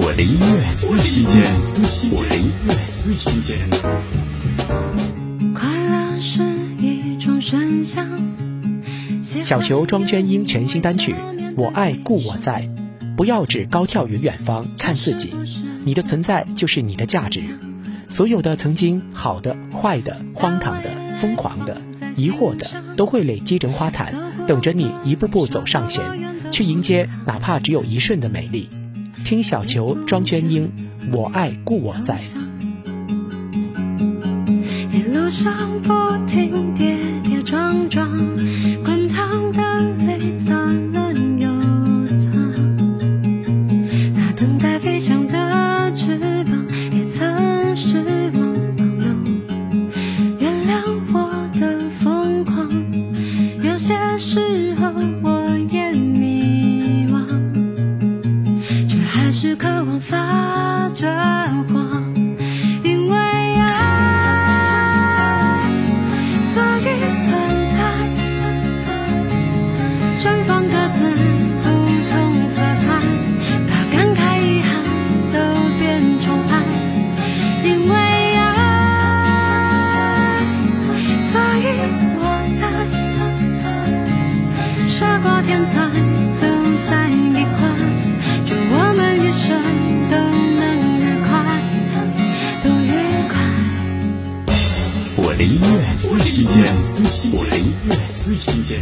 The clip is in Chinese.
我的音乐最新鲜，我的音乐最新鲜。快乐是一种选项。小球庄娟英全新单曲《我爱故我在》，不要只高眺于远方看自己，你的存在就是你的价值。所有的曾经好的、坏的、荒唐的、疯狂的、疑惑的，都会累积成花坛，等着你一步步走上前，去迎接哪怕只有一瞬的美丽。听小球庄娟英，《我爱故我在》。一路上不停跌跌撞撞，滚烫的泪洒了又擦。那等待飞翔的翅膀，也曾失望。原谅我的疯狂，有些时候渴望发着光。因为爱，所以存在。绽放各自不同色彩，把感慨、遗憾都变宠爱。因为爱，所以我在。傻瓜天才音乐最新鲜，我的音乐最新鲜。